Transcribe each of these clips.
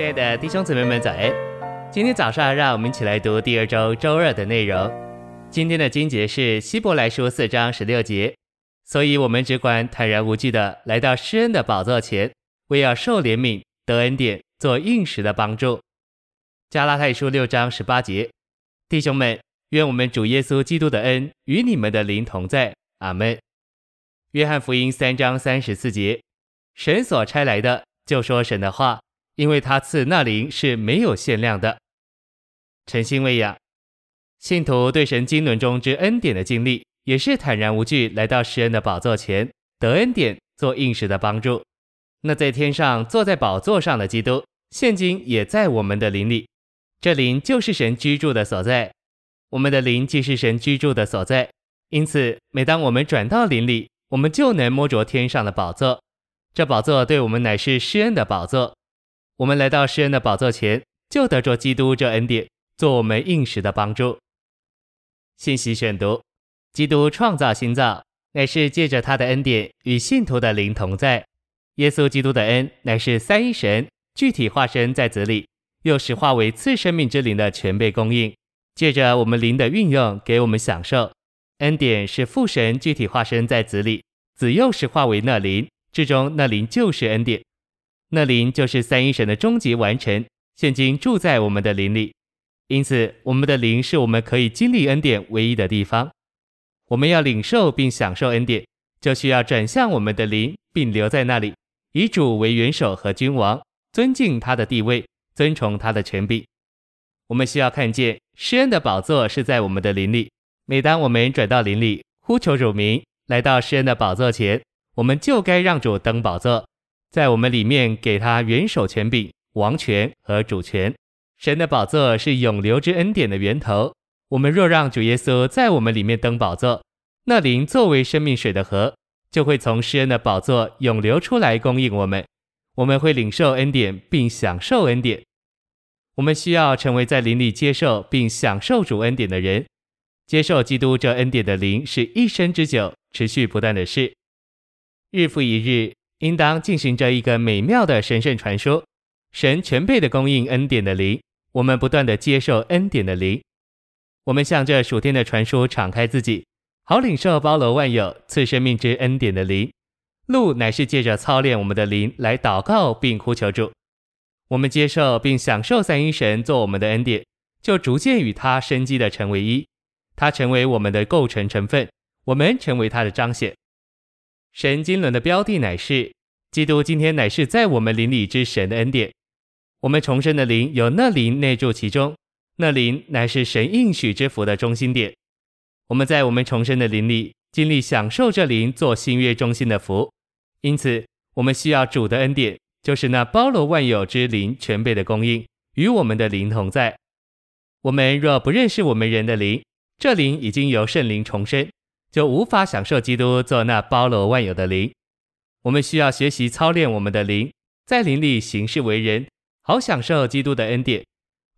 亲爱的弟兄姊妹们，早安！今天早上，让我们一起来读第二周周二的内容。今天的经节是希伯来书四章十六节，所以我们只管坦然无惧的来到施恩的宝座前，为要受怜悯、得恩典、做应时的帮助。加拉太书六章十八节，弟兄们，愿我们主耶稣基督的恩与你们的灵同在。阿门。约翰福音三章三十四节，神所差来的，就说神的话。因为他赐那灵是没有限量的。诚心喂养，信徒对神经纶中之恩典的经历，也是坦然无惧来到施恩的宝座前，得恩典，做应时的帮助。那在天上坐在宝座上的基督，现今也在我们的灵里，这灵就是神居住的所在。我们的灵既是神居住的所在，因此每当我们转到灵里，我们就能摸着天上的宝座。这宝座对我们乃是施恩的宝座。我们来到施恩的宝座前，就得着基督这恩典，做我们应时的帮助。信息选读：基督创造新造，乃是借着他的恩典与信徒的灵同在。耶稣基督的恩，乃是三一神具体化身在子里，又实化为次生命之灵的全备供应，借着我们灵的运用，给我们享受。恩典是父神具体化身在子里，子又实化为那灵，至终那灵就是恩典。那灵就是三一神的终极完成，现今住在我们的灵里，因此我们的灵是我们可以经历恩典唯一的地方。我们要领受并享受恩典，就需要转向我们的灵，并留在那里，以主为元首和君王，尊敬他的地位，尊崇他的权柄。我们需要看见施恩的宝座是在我们的灵里。每当我们转到灵里，呼求主名，来到施恩的宝座前，我们就该让主登宝座。在我们里面给他元首权柄、王权和主权。神的宝座是永流之恩典的源头。我们若让主耶稣在我们里面登宝座，那灵作为生命水的河，就会从施恩的宝座涌流出来供应我们。我们会领受恩典并享受恩典。我们需要成为在灵里接受并享受主恩典的人。接受基督这恩典的灵是一生之久、持续不断的事。日复一日。应当进行着一个美妙的神圣传说，神全备的供应恩典的灵，我们不断的接受恩典的灵，我们向着属天的传说敞开自己，好领受包罗万有赐生命之恩典的灵。路乃是借着操练我们的灵来祷告并呼求主，我们接受并享受三一神做我们的恩典，就逐渐与他生机的成为一，他成为我们的构成成分，我们成为他的彰显。神经纶的标的乃是基督，今天乃是在我们灵里之神的恩典。我们重生的灵有那灵内住其中，那灵乃是神应许之福的中心点。我们在我们重生的灵里经历享受这灵做新约中心的福，因此我们需要主的恩典，就是那包罗万有之灵全备的供应，与我们的灵同在。我们若不认识我们人的灵，这灵已经由圣灵重生。就无法享受基督做那包罗万有的灵。我们需要学习操练我们的灵，在灵里行事为人，好享受基督的恩典。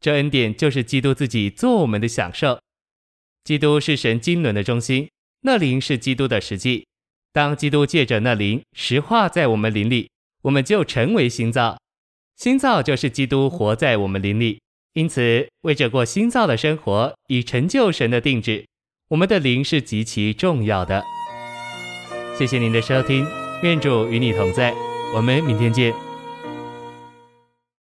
这恩典就是基督自己做我们的享受。基督是神经纶的中心，那灵是基督的实际。当基督借着那灵实化在我们灵里，我们就成为新造。新造就是基督活在我们灵里，因此为着过新造的生活，以成就神的定旨。我们的灵是极其重要的。谢谢您的收听，愿主与你同在，我们明天见。